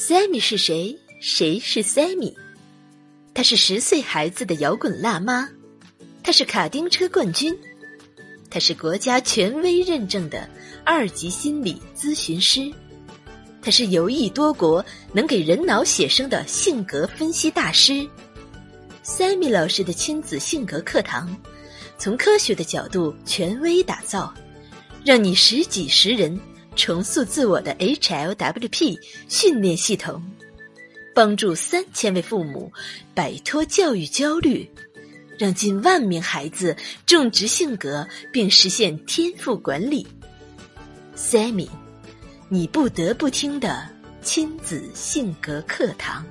Sammy 是谁？谁是 Sammy？她是十岁孩子的摇滚辣妈，她是卡丁车冠军，她是国家权威认证的二级心理咨询师，她是游艺多国、能给人脑写生的性格分析大师。Sammy 老师的亲子性格课堂，从科学的角度权威打造，让你识己识人，重塑自我的 HLWP 训练系统。帮助三千位父母摆脱教育焦虑，让近万名孩子种植性格并实现天赋管理。Sammy，你不得不听的亲子性格课堂。